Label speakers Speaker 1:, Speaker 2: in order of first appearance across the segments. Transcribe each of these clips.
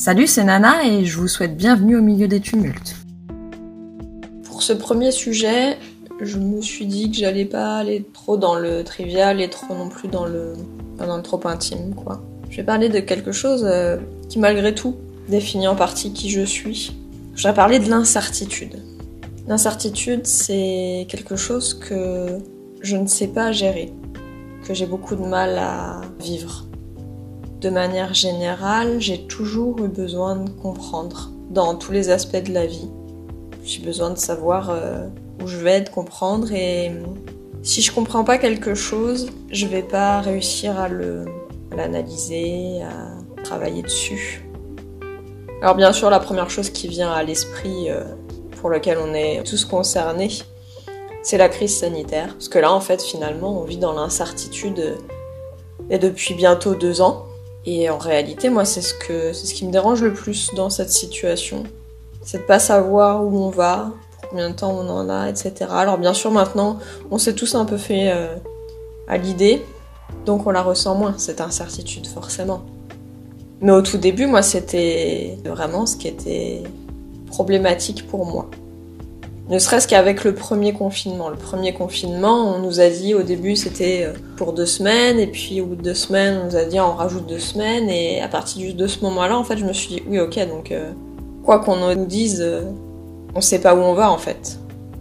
Speaker 1: Salut, c'est Nana et je vous souhaite bienvenue au milieu des tumultes.
Speaker 2: Pour ce premier sujet, je me suis dit que j'allais pas aller trop dans le trivial et trop non plus dans le, dans le trop intime, quoi. Je vais parler de quelque chose euh, qui, malgré tout, définit en partie qui je suis. Je vais parler de l'incertitude. L'incertitude, c'est quelque chose que je ne sais pas gérer, que j'ai beaucoup de mal à vivre. De manière générale, j'ai toujours eu besoin de comprendre dans tous les aspects de la vie. J'ai besoin de savoir euh, où je vais, de comprendre et si je comprends pas quelque chose, je vais pas réussir à l'analyser, à travailler dessus. Alors bien sûr, la première chose qui vient à l'esprit euh, pour lequel on est tous concernés, c'est la crise sanitaire. Parce que là, en fait, finalement, on vit dans l'incertitude et depuis bientôt deux ans. Et en réalité, moi, c'est ce, que, c'est ce qui me dérange le plus dans cette situation. C'est de pas savoir où on va, pour combien de temps on en a, etc. Alors bien sûr, maintenant, on s'est tous un peu fait euh, à l'idée, donc on la ressent moins, cette incertitude, forcément. Mais au tout début, moi, c'était vraiment ce qui était problématique pour moi. Ne serait-ce qu'avec le premier confinement. Le premier confinement, on nous a dit au début c'était euh, pour deux semaines, et puis au bout de deux semaines, on nous a dit on rajoute deux semaines, et à partir de ce moment-là, en fait, je me suis dit oui, ok, donc euh, quoi qu'on nous dise, euh, on sait pas où on va en fait.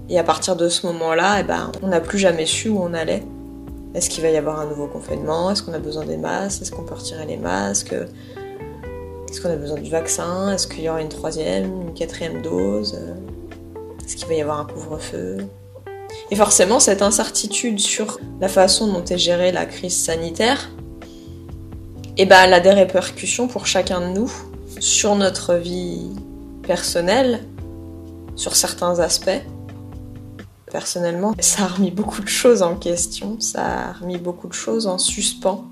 Speaker 2: Et à partir de ce moment-là, eh ben, on n'a plus jamais su où on allait. Est-ce qu'il va y avoir un nouveau confinement? Est-ce qu'on a besoin des masques? Est-ce qu'on peut retirer les masques? Est-ce qu'on a besoin du vaccin? Est-ce qu'il y aura une troisième, une quatrième dose? Est-ce qu'il va y avoir un couvre-feu Et forcément, cette incertitude sur la façon dont est gérée la crise sanitaire, eh ben, elle a des répercussions pour chacun de nous sur notre vie personnelle, sur certains aspects. Personnellement, ça a remis beaucoup de choses en question, ça a remis beaucoup de choses en suspens.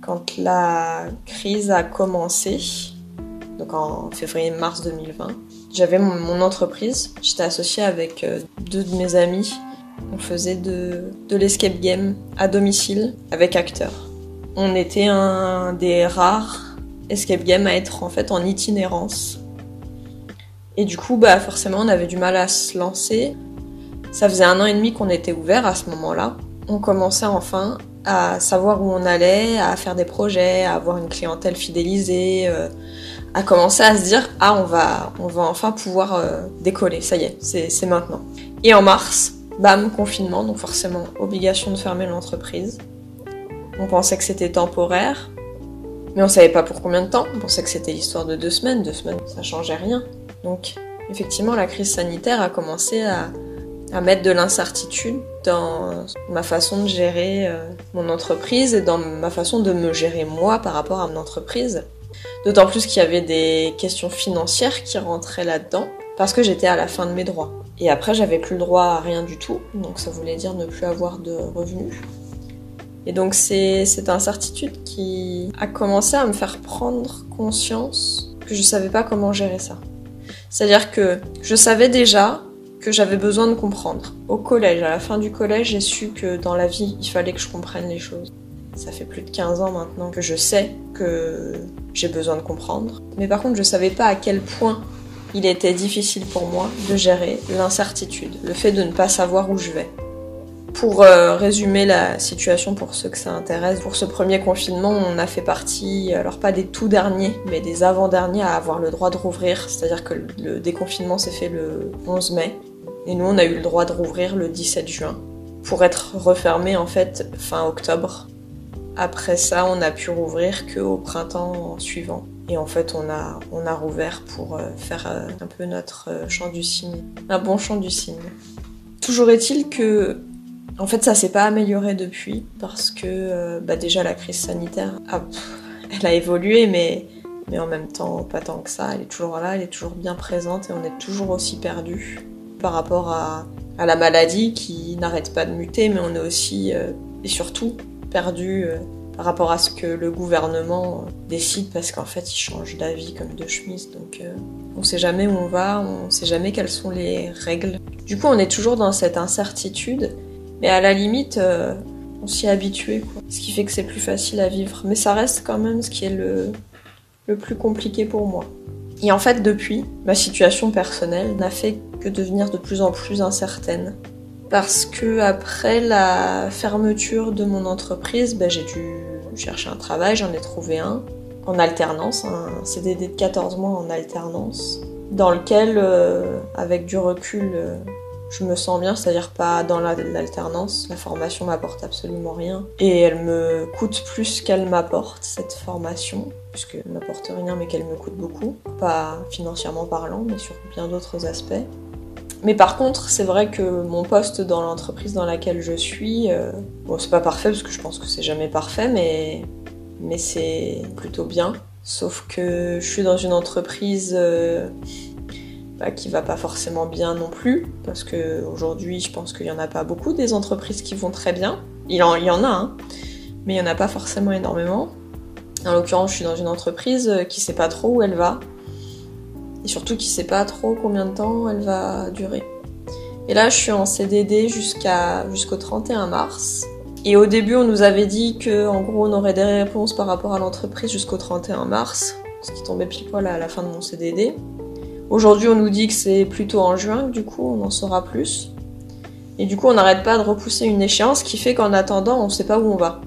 Speaker 2: Quand la crise a commencé, donc en février-mars 2020, j'avais mon, entreprise, j'étais associée avec euh, deux de mes amis. On faisait de, de l'escape game à domicile avec acteurs. On était un des rares escape games à être en fait en itinérance. Et du coup, bah forcément, on avait du mal à se lancer. Ça faisait un an et demi qu'on était ouvert à ce moment-là. On commençait enfin à savoir où on allait, à faire des projets, à avoir une clientèle fidélisée, euh, à commencer à se dire ah on va on va enfin pouvoir euh, décoller, ça y est, c'est maintenant. Et en mars, bam, confinement, donc forcément obligation de fermer l'entreprise. On pensait que c'était temporaire, mais on savait pas pour combien de temps. On pensait que c'était l'histoire de deux semaines, deux semaines, ça changeait rien. Donc effectivement la crise sanitaire a commencé à, à mettre de l'incertitude dans ma façon de gérer euh, mon entreprise et dans ma façon de me gérer moi par rapport à mon entreprise. D'autant plus qu'il y avait des questions financières qui rentraient là-dedans, parce que j'étais à la fin de mes droits. Et après, j'avais plus le droit à rien du tout, donc ça voulait dire ne plus avoir de revenus. Et donc c'est cette incertitude qui a commencé à me faire prendre conscience que je savais pas comment gérer ça. C'est-à-dire que je savais déjà que j'avais besoin de comprendre. Au collège, à la fin du collège, j'ai su que dans la vie, il fallait que je comprenne les choses. Ça fait plus de 15 ans maintenant que je sais que j'ai besoin de comprendre. Mais par contre, je savais pas à quel point il était difficile pour moi de gérer l'incertitude, le fait de ne pas savoir où je vais. Pour euh, résumer la situation pour ceux que ça intéresse, pour ce premier confinement, on a fait partie, alors pas des tout derniers, mais des avant-derniers à avoir le droit de rouvrir. C'est-à-dire que le déconfinement s'est fait le 11 mai. Et nous, on a eu le droit de rouvrir le 17 juin. Pour être refermé en fait fin octobre. Après ça, on a pu rouvrir qu'au printemps suivant. Et en fait, on a, on a rouvert pour euh, faire euh, un peu notre euh, chant du cygne. Un bon chant du cygne. Toujours est-il que, en fait, ça s'est pas amélioré depuis parce que, bah déjà, la crise sanitaire, elle a évolué, mais, en même temps, pas tant que ça. Elle est toujours là, elle est toujours bien présente et on est toujours aussi perdu par rapport à, à la maladie qui n'arrête pas de muter, mais on est aussi, et surtout, perdu euh, par rapport à ce que le gouvernement décide parce qu'en fait il change d'avis comme de chemise donc euh, on sait jamais où on va, on sait jamais quelles sont les règles. Du coup on est toujours dans cette incertitude mais à la limite euh, on s'y est habitué quoi. Ce qui fait que c'est plus facile à vivre mais ça reste quand même ce qui est le le plus compliqué pour moi. Et en fait, depuis, ma situation personnelle n'a fait que devenir de plus en plus incertaine. Parce que après la fermeture de mon entreprise, ben, j'ai dû chercher un travail, j'en ai trouvé un en alternance, un CDD de 14 mois en alternance, dans lequel, euh, avec du recul, euh, je me sens bien, c'est-à-dire pas dans l'alternance, la formation m'apporte absolument rien. Et elle me coûte plus qu'elle m'apporte, cette formation, puisqu'elle m'apporte rien mais qu'elle me coûte beaucoup, pas financièrement parlant, mais sur bien d'autres aspects. Mais par contre, c'est vrai que mon poste dans l'entreprise dans laquelle je suis, euh, bon, c'est pas parfait parce que je pense que c'est jamais parfait, mais, mais c'est plutôt bien. Sauf que je suis dans une entreprise euh, bah, qui va pas forcément bien non plus, parce que aujourd'hui, je pense qu'il y en a pas beaucoup des entreprises qui vont très bien. Il, y en a, hein, mais il y en a pas forcément énormément. En l'occurrence, je suis dans une entreprise qui sait pas trop où elle va, et surtout qui sait pas trop combien de temps elle va durer. Et là, je suis en CDD jusqu'à jusqu'au 31 mars. Et au début, on nous avait dit que, en gros, on aurait des réponses par rapport à l'entreprise jusqu'au 31 mars, ce qui tombait pile poil à la fin de mon CDD. Aujourd'hui, on nous dit que c'est plutôt en juin, du coup, on en saura plus. Et du coup, on n'arrête pas de repousser une échéance qui fait qu'en attendant, on ne sait pas où on va.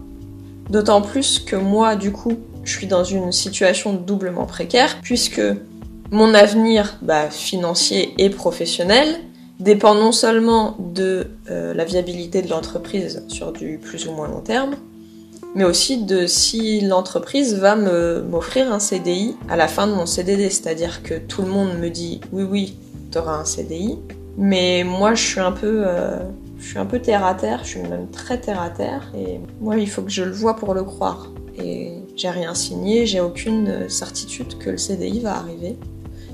Speaker 2: D'autant plus que moi, du coup, je suis dans une situation doublement précaire, puisque mon avenir bah, financier et professionnel dépend non seulement de euh, la viabilité de l'entreprise sur du plus ou moins long terme, mais aussi de si l'entreprise va m'offrir un CDI à la fin de mon CDD. C'est-à-dire que tout le monde me dit oui, oui, tu auras un CDI, mais moi je suis un peu, euh, je suis terre à terre, je suis même très terre à terre, et moi il faut que je le vois pour le croire. Et j'ai rien signé, j'ai aucune certitude que le CDI va arriver.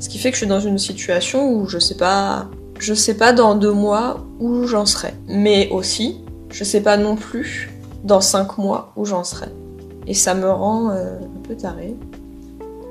Speaker 2: Ce qui fait que je suis dans une situation où je sais pas, je sais pas dans deux mois où j'en serai. Mais aussi, je sais pas non plus dans cinq mois où j'en serai. Et ça me rend euh, un peu taré.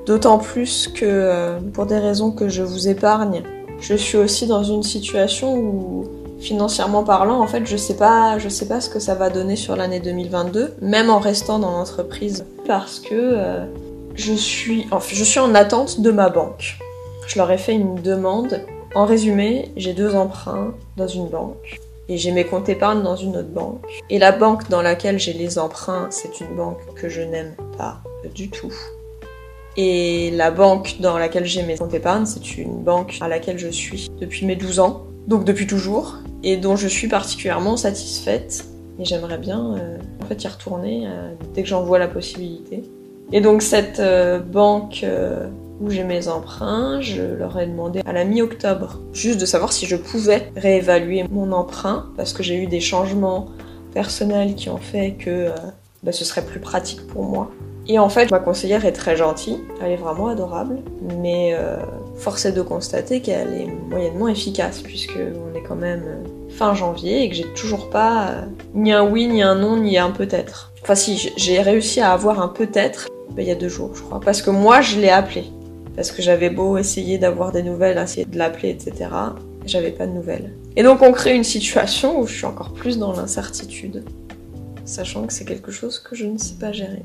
Speaker 2: D'autant plus que, euh, pour des raisons que je vous épargne, je suis aussi dans une situation où, financièrement parlant, en fait, je sais pas, je sais pas ce que ça va donner sur l'année 2022, même en restant dans l'entreprise, parce que euh, je suis, enfin, je suis en attente de ma banque. Je leur ai fait une demande. En résumé, j'ai deux emprunts dans une banque et j'ai mes comptes épargne dans une autre banque. Et la banque dans laquelle j'ai les emprunts, c'est une banque que je n'aime pas du tout. Et la banque dans laquelle j'ai mes comptes épargne, c'est une banque à laquelle je suis depuis mes 12 ans, donc depuis toujours, et dont je suis particulièrement satisfaite. Et j'aimerais bien euh, en fait y retourner euh, dès que j'en vois la possibilité. Et donc cette euh, banque où j'ai mes emprunts, je leur ai demandé à la mi-octobre juste de savoir si je pouvais réévaluer mon emprunt parce que j'ai eu des changements personnels qui ont fait que euh, bah, ce serait plus pratique pour moi. Et en fait, ma conseillère est très gentille, elle est vraiment adorable, mais euh, force est de constater qu'elle est moyennement efficace puisque on est quand même euh, fin janvier et que j'ai toujours pas ni un oui, ni un non, ni un peut-être. Enfin si, j'ai réussi à avoir un peut-être bah, il y a deux jours, je crois, parce que moi je l'ai appelé parce que j'avais beau essayer d'avoir des nouvelles, essayer de l'appeler, etc. J'avais pas de nouvelles. Et donc on crée une situation où je suis encore plus dans l'incertitude, sachant que c'est quelque chose que je ne sais pas gérer.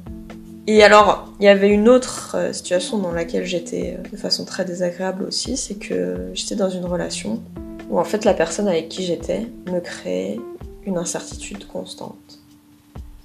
Speaker 2: Et alors, il y avait une autre euh, situation dans laquelle j'étais euh, de façon très désagréable aussi, c'est que j'étais dans une relation où en fait la personne avec qui j'étais me créait une incertitude constante.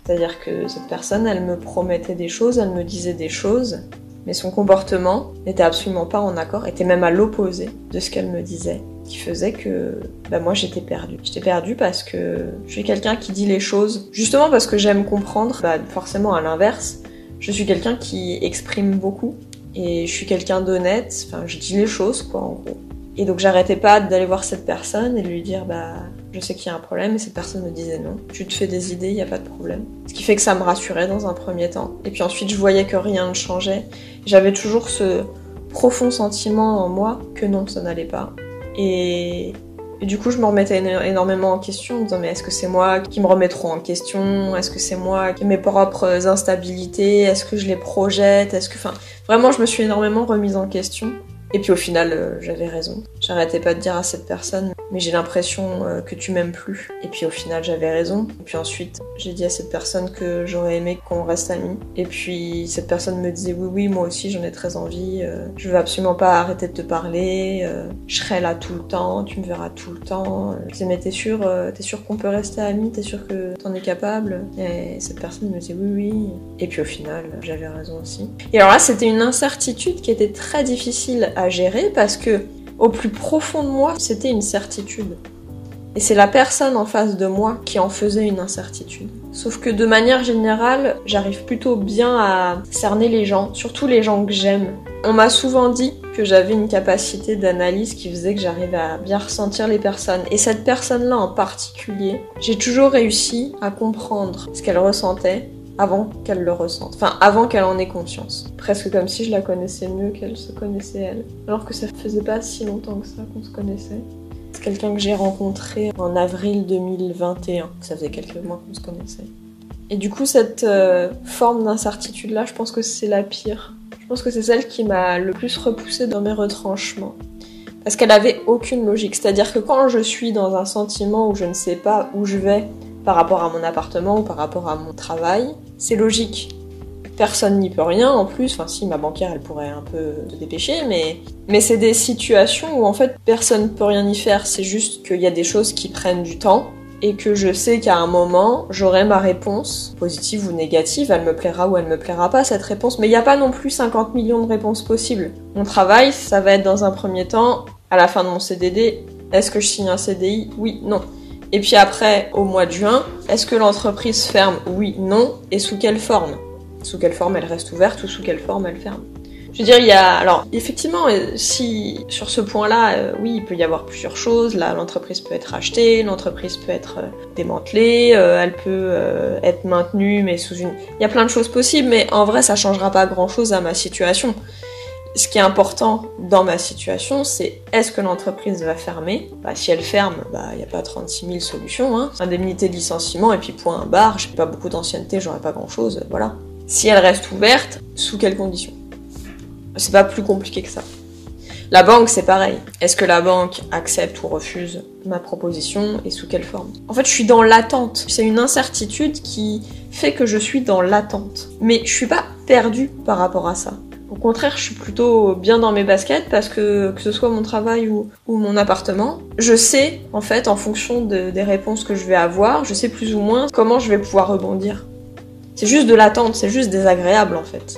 Speaker 2: C'est-à-dire que cette personne, elle me promettait des choses, elle me disait des choses, mais son comportement n'était absolument pas en accord, était même à l'opposé de ce qu'elle me disait, qui faisait que bah, moi j'étais perdue. J'étais perdue parce que je suis quelqu'un qui dit les choses, justement parce que j'aime comprendre, bah, forcément à l'inverse, je suis quelqu'un qui exprime beaucoup, et je suis quelqu'un d'honnête, enfin je dis les choses quoi en gros. Et donc j'arrêtais pas d'aller voir cette personne et de lui dire bah je sais qu'il y a un problème et cette personne me disait non. Tu te fais des idées, il n'y a pas de problème. Ce qui fait que ça me rassurait dans un premier temps. Et puis ensuite je voyais que rien ne changeait. J'avais toujours ce profond sentiment en moi que non, ça n'allait pas. Et, du coup je me remettais énormément en question en disant mais est-ce que c'est moi qui me remets trop en question? Est-ce que c'est moi qui ai mes propres instabilités? Est-ce que je les projette? Est-ce que... Enfin, vraiment je me suis énormément remise en question. Et puis au final, euh, j'avais raison. J'arrêtais pas de dire à cette personne, mais j'ai l'impression euh, que tu m'aimes plus. Et puis au final, j'avais raison. Et puis ensuite, j'ai dit à cette personne que j'aurais aimé qu'on reste amis. Et puis cette personne me disait oui, oui, moi aussi, j'en ai très envie. Euh, je veux absolument pas arrêter de te parler. je serai là tout le temps. Tu me verras tout le temps. Je disais mais t'es sûr, t'es sûr qu'on peut rester amis? T'es sûr que t'en es capable? Et cette personne me disait oui, oui. Et puis au final, j'avais raison aussi. Et alors là, c'était une incertitude qui était très difficile à gérer parce que au plus profond de moi, c'était une certitude. Et c'est la personne en face de moi qui en faisait une incertitude. Sauf que de manière générale, j'arrive plutôt bien à cerner les gens, surtout les gens que j'aime. On m'a souvent dit que j'avais une capacité d'analyse qui faisait que j'arrivais à bien ressentir les personnes. Et cette personne-là en particulier, j'ai toujours réussi à comprendre ce qu'elle ressentait avant qu'elle le ressente, enfin avant qu'elle en ait conscience. Presque comme si je la connaissais mieux qu'elle se connaissait elle. Alors que ça faisait pas si longtemps que ça qu'on se connaissait. C'est quelqu'un que j'ai rencontré en avril 2021, ça faisait quelques mois qu'on se connaissait. Et du coup, cette euh, forme d'incertitude-là, je pense que c'est la pire. Je pense que c'est celle qui m'a le plus repoussée dans mes retranchements. Parce qu'elle avait aucune logique. C'est-à-dire que quand je suis dans un sentiment où je ne sais pas où je vais, par rapport à mon appartement ou par rapport à mon travail, c'est logique. Personne n'y peut rien en plus, enfin si ma banquière elle pourrait un peu se dépêcher, mais, mais c'est des situations où en fait personne ne peut rien y faire, c'est juste qu'il y a des choses qui prennent du temps et que je sais qu'à un moment j'aurai ma réponse, positive ou négative, elle me plaira ou elle me plaira pas cette réponse, mais il n'y a pas non plus 50 millions de réponses possibles. Mon travail, ça va être dans un premier temps, à la fin de mon CDD, est-ce que je signe un CDI Oui, non. Et puis après, au mois de juin, est-ce que l'entreprise ferme? Oui, non. Et sous quelle forme? Sous quelle forme elle reste ouverte ou sous quelle forme elle ferme? Je veux dire, il y a alors effectivement, euh, si sur ce point-là, euh, oui, il peut y avoir plusieurs choses. Là, l'entreprise peut être rachetée, l'entreprise peut être euh, démantelée, elle peut être maintenue, mais sous une. Il y a plein de choses possibles, mais en vrai, ça changera pas grand-chose à ma situation ce qui est important dans ma situation, c'est est-ce que l'entreprise va fermer? Bah, Si elle ferme, il bah, n'y a pas 36 000 solutions. Hein. Indemnité de licenciement et puis point barre, j'ai pas beaucoup d'ancienneté, j'aurais pas grand-chose, voilà. Si elle reste ouverte, sous quelles conditions? C'est pas plus compliqué que ça. La banque, c'est pareil. Est-ce que la banque accepte ou refuse ma proposition et sous quelle forme? En fait, je suis dans l'attente. C'est une incertitude qui fait que je suis dans l'attente. Mais je suis pas perdue par rapport à ça. Contraire, je suis plutôt bien dans mes baskets parce que que ce soit mon travail ou, mon appartement, je sais en fait en fonction des réponses que je vais avoir, je sais plus ou moins comment je vais pouvoir rebondir. C'est juste de l'attente, c'est juste désagréable en fait.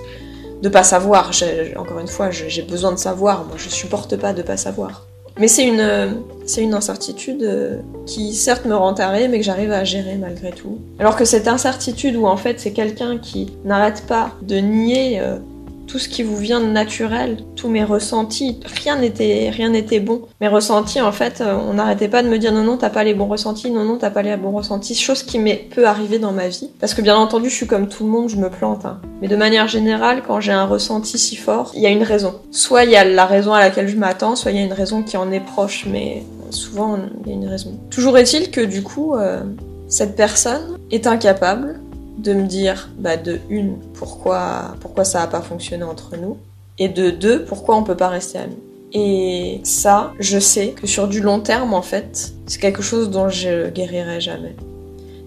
Speaker 2: De pas savoir, encore une fois, j'ai besoin de savoir, moi je supporte pas de pas savoir. Mais c'est une, c'est une incertitude euh, qui certes me rend taré, mais que j'arrive à gérer malgré tout. Alors que cette incertitude où en fait c'est quelqu'un qui n'arrête pas de nier euh, tout ce qui vous vient de naturel, tous mes ressentis, rien n'était rien n'était bon. Mes ressentis en fait, euh, on n'arrêtait pas de me dire non non, t'as pas les bons ressentis, non non, t'as pas les bons ressentis, chose qui m'est peu arrivée dans ma vie parce que bien entendu, je suis comme tout le monde, je me plante hein. Mais de manière générale, quand j'ai un ressenti si fort, il y a une raison. Soit il y a la raison à laquelle je m'attends, soit il y a une raison qui en est proche, mais souvent il y a une raison. Toujours est-il que du coup, euh, cette personne est incapable de me dire, bah, de une, pourquoi, pourquoi ça n'a pas fonctionné entre nous, et de deux, pourquoi on peut pas rester amis. Et ça, je sais que sur du long terme, en fait, c'est quelque chose dont je guérirai jamais.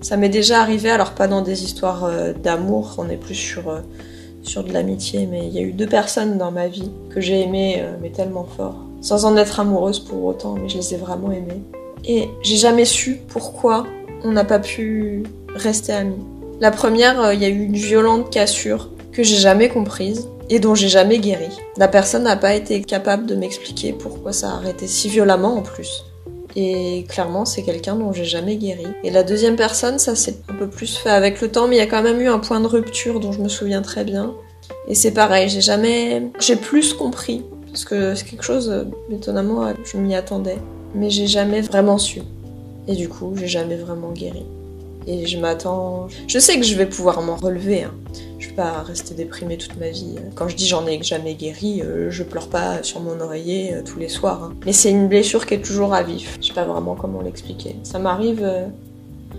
Speaker 2: Ça m'est déjà arrivé, alors pas dans des histoires euh, d'amour, on est plus sur, euh, sur de l'amitié, mais il y a eu deux personnes dans ma vie que j'ai aimées, euh, mais tellement fort. Sans en être amoureuse pour autant, mais je les ai vraiment aimées. Et j'ai jamais su pourquoi on n'a pas pu rester amis. La première, euh, il y a eu une violente cassure que j'ai jamais comprise et dont j'ai jamais guéri. La personne n'a pas été capable de m'expliquer pourquoi ça a arrêté si violemment en plus. Et clairement, c'est quelqu'un dont j'ai jamais guéri. Et la deuxième personne, ça s'est un peu plus fait avec le temps, mais il y a quand même eu un point de rupture dont je me souviens très bien. Et c'est pareil, j'ai jamais, j'ai plus compris. Parce que c'est quelque chose, étonnamment, je m'y attendais. Mais j'ai jamais vraiment su. Et du coup, j'ai jamais vraiment guéri. Et je m'attends. Je sais que je vais pouvoir m'en relever. Hein. Je vais pas rester déprimée toute ma vie. Quand je dis j'en ai jamais guéri, euh, je pleure pas sur mon oreiller euh, tous les soirs. Hein. Mais c'est une blessure qui est toujours à vif. Je sais pas vraiment comment l'expliquer. Ça m'arrive. Euh,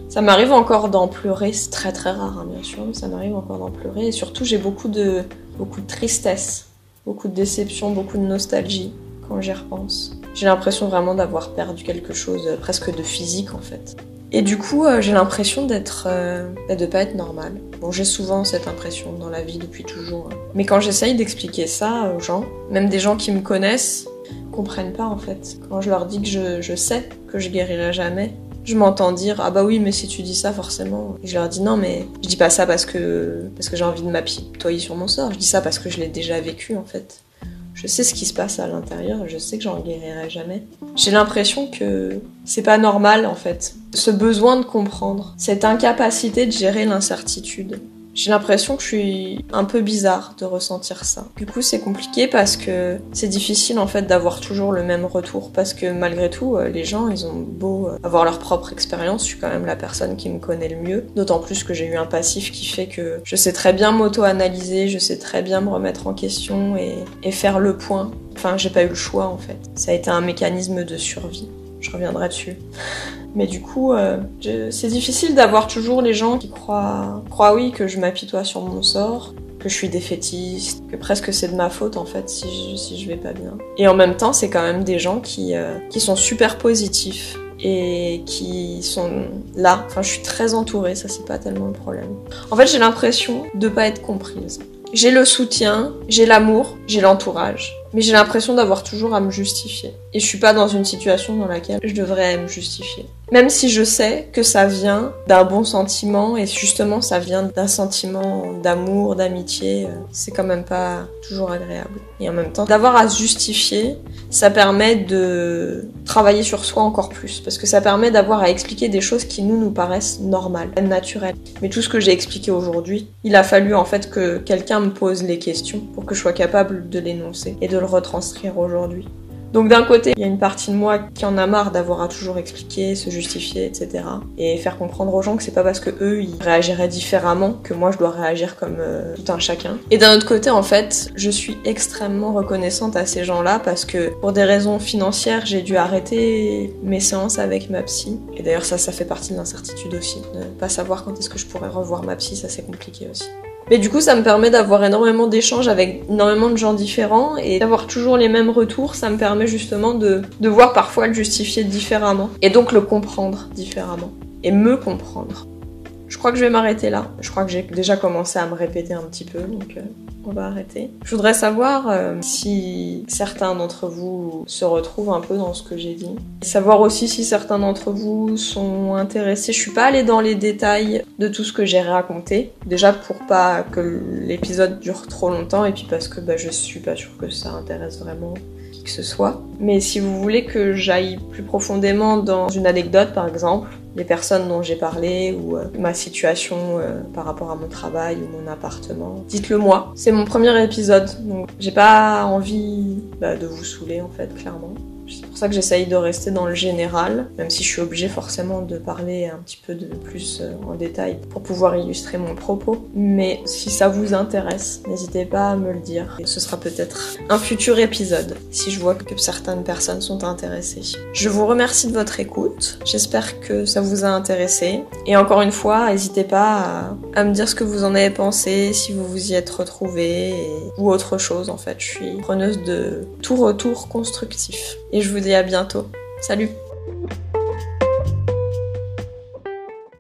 Speaker 2: ça m'arrive encore d'en pleurer, c'est très très rare hein, bien sûr, mais ça m'arrive encore d'en pleurer. Et surtout j'ai beaucoup de beaucoup de tristesse beaucoup de déception, beaucoup de nostalgie quand j'y repense. J'ai l'impression vraiment d'avoir perdu quelque chose presque de physique en fait. Et du coup, euh, j'ai l'impression d'être, euh, de pas être normale. Bon, j'ai souvent cette impression dans la vie depuis toujours. hein. Mais quand j'essaye d'expliquer ça aux gens, même des gens qui me connaissent, comprennent pas en fait. Quand je leur dis que je, je sais que je guérirai jamais, je m'entends dire ah bah oui mais si tu dis ça forcément. Et je leur dis non mais je dis pas ça parce que parce que j'ai envie de m'apitoyer sur mon sort. Je dis ça parce que je l'ai déjà vécu en fait. Je sais ce qui se passe à l'intérieur, je sais que j'en guérirai jamais. J'ai l'impression que c'est pas normal en fait. Ce besoin de comprendre, cette incapacité de gérer l'incertitude. J'ai l'impression que je suis un peu bizarre de ressentir ça. Du coup, c'est compliqué parce que c'est difficile en fait d'avoir toujours le même retour parce que malgré tout, euh, les gens, ils ont beau euh, avoir leur propre expérience, je suis quand même la personne qui me connaît le mieux. D'autant plus que j'ai eu un passif qui fait que je sais très bien m'auto-analyser, je sais très bien me remettre en question et, et faire le point. Enfin, j'ai pas eu le choix en fait. Ça a été un mécanisme de survie. Je reviendrai dessus. Mais du coup, euh, c'est difficile d'avoir toujours les gens qui croient, croient oui que je m'apitoie sur mon sort, que je suis défaitiste, que presque c'est de ma faute en fait si je, si vais pas bien. Et en même temps, c'est quand même des gens qui, euh, qui sont super positifs et qui sont là. Enfin, je suis très entourée, ça c'est pas tellement le problème. En fait, j'ai l'impression de pas être comprise. J'ai le soutien, j'ai l'amour, j'ai l'entourage. Mais j'ai l'impression d'avoir toujours à me justifier. Et je suis pas dans une situation dans laquelle je devrais me justifier. Même si je sais que ça vient d'un bon sentiment et justement ça vient d'un sentiment d'amour, d'amitié, euh, c'est quand même pas toujours agréable. Et en même temps, d'avoir à se justifier, ça permet de travailler sur soi encore plus. Parce que ça permet d'avoir à expliquer des choses qui nous nous paraissent normales, naturelles. Mais tout ce que j'ai expliqué aujourd'hui, il a fallu en fait que quelqu'un me pose les questions pour que je sois capable de l'énoncer et de le retranscrire aujourd'hui. Donc d'un côté, il y a une partie de moi qui en a marre d'avoir à toujours expliquer, se justifier, etc. Et faire comprendre aux gens que c'est pas parce que eux ils réagiraient différemment que moi je dois réagir comme euh, tout un chacun. Et d'un autre côté, en fait, je suis extrêmement reconnaissante à ces gens-là parce que pour des raisons financières, j'ai dû arrêter mes séances avec ma psy. Et d'ailleurs ça, ça fait partie de l'incertitude aussi. Ne pas savoir quand est-ce que je pourrais revoir ma psy, ça c'est compliqué aussi. Mais du coup, ça me permet d'avoir énormément d'échanges avec énormément de gens différents et d'avoir toujours les mêmes retours. Ça me permet justement de, de voir parfois le justifier différemment et donc le comprendre différemment et me comprendre. Je crois que je vais m'arrêter là. Je crois que j'ai déjà commencé à me répéter un petit peu, donc euh, on va arrêter. Je voudrais savoir euh, si certains d'entre vous se retrouvent un peu dans ce que j'ai dit. Savoir aussi si certains d'entre vous sont intéressés. Je suis pas allée dans les détails de tout ce que j'ai raconté. Déjà pour pas que l'épisode dure trop longtemps et puis parce que bah, je suis pas sûre que ça intéresse vraiment qui que ce soit. Mais si vous voulez que j'aille plus profondément dans une anecdote par exemple, les personnes dont j'ai parlé ou euh, ma situation euh, par rapport à mon travail ou mon appartement, dites-le moi. C'est mon premier épisode, donc j'ai pas envie bah, de vous saouler en fait, clairement. Pour ça que j'essaye de rester dans le général, même si je suis obligée forcément de parler un petit peu de plus euh, en détail pour pouvoir illustrer mon propos. Mais si ça vous intéresse, n'hésitez pas à me le dire. Ce sera peut-être un futur épisode, si je vois que certaines personnes sont intéressées. Je vous remercie de votre écoute. J'espère que ça vous a intéressé. Et encore une fois, n'hésitez pas à, me dire ce que vous en avez pensé, si vous vous y êtes retrouvés, et- ou autre chose en fait. Je suis preneuse de tout retour constructif. Et je vous dis à bientôt. Salut